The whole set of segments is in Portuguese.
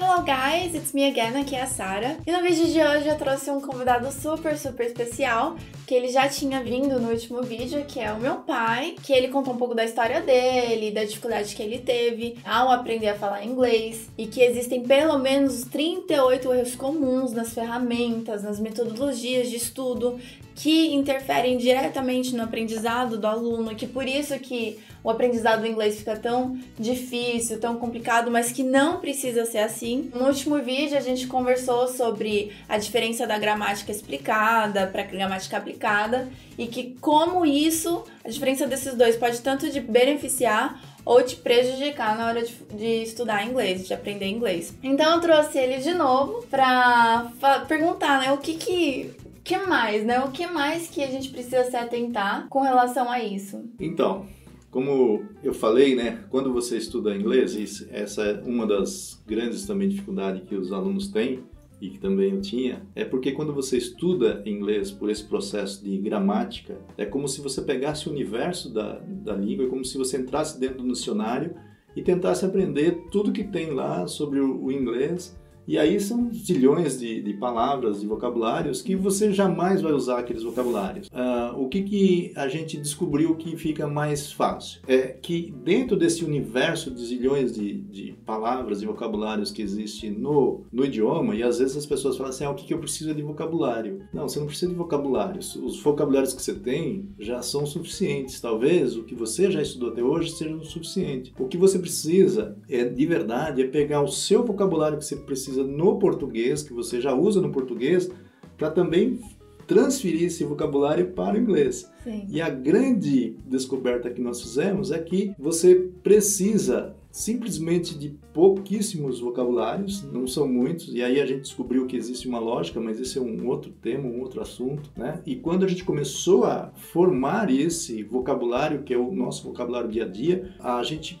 Hello guys, it's me again, aqui é a Sara. E no vídeo de hoje eu trouxe um convidado super, super especial, que ele já tinha vindo no último vídeo, que é o meu pai, que ele contou um pouco da história dele, da dificuldade que ele teve ao aprender a falar inglês, e que existem pelo menos 38 erros comuns nas ferramentas, nas metodologias de estudo que interferem diretamente no aprendizado do aluno, que por isso que o aprendizado do inglês fica tão difícil, tão complicado, mas que não precisa ser assim. No último vídeo a gente conversou sobre a diferença da gramática explicada para gramática aplicada e que como isso, a diferença desses dois pode tanto te beneficiar ou te prejudicar na hora de, de, estudar inglês, de aprender inglês. Então eu trouxe ele de novo para perguntar, né, o que que que mais, né? O que mais que a gente precisa se atentar com relação a isso? Então, como eu falei, né, quando você estuda inglês, essa é uma das grandes também dificuldades que os alunos têm e que também eu tinha, é porque quando você estuda inglês por esse processo de gramática, é como se você pegasse o universo da, da língua, é como se você entrasse dentro do dicionário e tentasse aprender tudo que tem lá sobre o, o inglês e aí são zilhões de, de palavras, de vocabulários que você jamais vai usar aqueles vocabulários. Uh, o que, que a gente descobriu que fica mais fácil? É que dentro desse universo de zilhões de, de palavras e vocabulários que existe no, no idioma, e às vezes as pessoas falam assim, ah, o que, que eu preciso é de vocabulário. Não, você não precisa de vocabulários. Os vocabulários que você tem já são suficientes. Talvez o que você já estudou até hoje seja o suficiente. O que você precisa, é de verdade, é pegar o seu vocabulário que você precisa no português, que você já usa no português, para também transferir esse vocabulário para o inglês. Sim. E a grande descoberta que nós fizemos é que você precisa simplesmente de pouquíssimos vocabulários, não são muitos, e aí a gente descobriu que existe uma lógica, mas esse é um outro tema, um outro assunto, né? E quando a gente começou a formar esse vocabulário, que é o nosso vocabulário dia a dia, a gente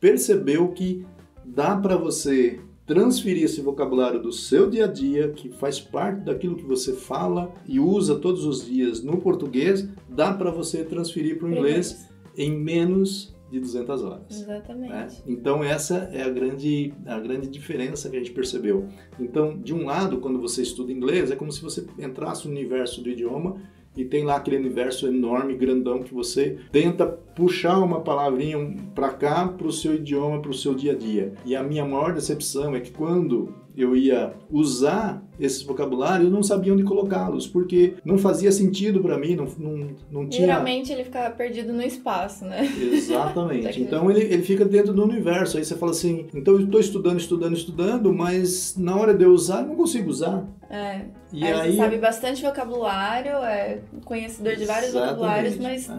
percebeu que dá para você transferir esse vocabulário do seu dia a dia, que faz parte daquilo que você fala e usa todos os dias no português, dá para você transferir para o inglês em menos de 200 horas. Exatamente. Né? Então essa é a grande, a grande diferença que a gente percebeu. Então, de um lado, quando você estuda inglês, é como se você entrasse no universo do idioma e tem lá aquele universo enorme, grandão, que você tenta puxar uma palavrinha para cá, para o seu idioma, para o seu dia a dia. E a minha maior decepção é que quando eu ia usar esses vocabulários, eu não sabia onde colocá-los, porque não fazia sentido para mim, não, não, não tinha... Geralmente ele ficava perdido no espaço, né? Exatamente. então ele, ele fica dentro do universo. Aí você fala assim, então eu estou estudando, estudando, estudando, mas na hora de eu usar, eu não consigo usar. É. E aí, aí sabe bastante vocabulário, é conhecedor de vários vocabulários, mas... É.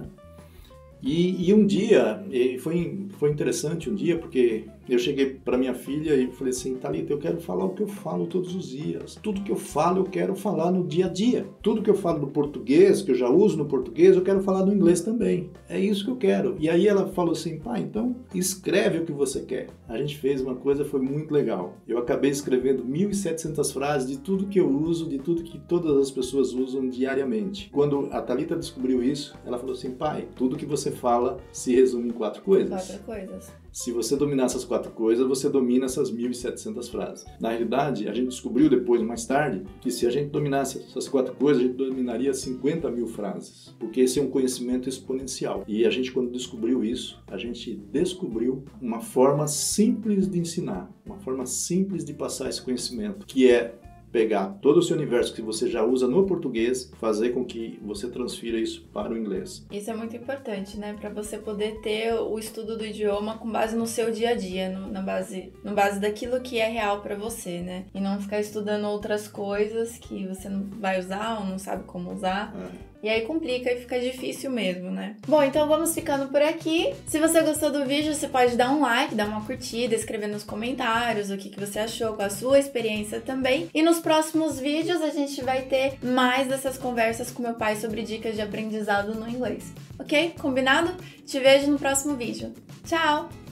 E, e, um dia, foi, foi interessante um dia, porque eu cheguei para minha filha e falei assim, Thalita, eu quero falar o que eu falo todos os dias. Tudo que eu falo, eu quero falar no dia a dia. Tudo que eu falo no português, que eu já uso no português, eu quero falar no inglês também. É isso que eu quero. E aí ela falou assim, pai, então escreve o que você quer. A gente fez uma coisa, foi muito legal. Eu acabei escrevendo 1.700 frases de tudo que eu uso, de tudo que todas as pessoas usam diariamente. Quando a Thalita descobriu isso, ela falou assim, pai, tudo que você fala se resume em quatro coisas. Quatro coisas. Se você dominar essas quatro coisas, você domina essas 1.700 frases. Na realidade, a gente descobriu depois, mais tarde, que se a gente dominasse essas quatro coisas, a gente dominaria 50 mil frases, porque esse é um conhecimento exponencial. E a gente, quando descobriu isso, a gente descobriu uma forma simples de ensinar, uma forma simples de passar esse conhecimento, que é pegar todo o seu universo que você já usa no português, fazer com que você transfira isso para o inglês. Isso é muito importante, né? Para você poder ter o estudo do idioma com base no seu dia a dia, no, na base, no base daquilo que é real para você, né? E não ficar estudando outras coisas que você não vai usar ou não sabe como usar. É. E aí complica e fica difícil mesmo, né? Bom, então vamos ficando por aqui. Se você gostou do vídeo, você pode dar um like, dar uma curtida, escrever nos comentários o que, que você achou com a sua experiência também. E nos próximos vídeos a gente vai ter mais dessas conversas com meu pai sobre dicas de aprendizado no inglês. Ok? Combinado? Te vejo no próximo vídeo. Tchau!